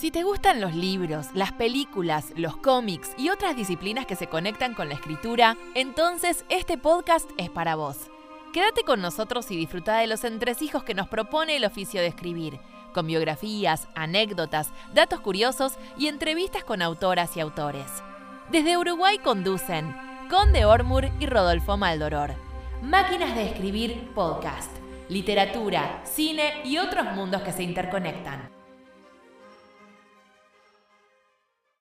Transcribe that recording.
Si te gustan los libros, las películas, los cómics y otras disciplinas que se conectan con la escritura, entonces este podcast es para vos. Quédate con nosotros y disfruta de los entresijos que nos propone el oficio de escribir, con biografías, anécdotas, datos curiosos y entrevistas con autoras y autores. Desde Uruguay conducen Conde Ormur y Rodolfo Maldoror. Máquinas de escribir podcast, literatura, cine y otros mundos que se interconectan.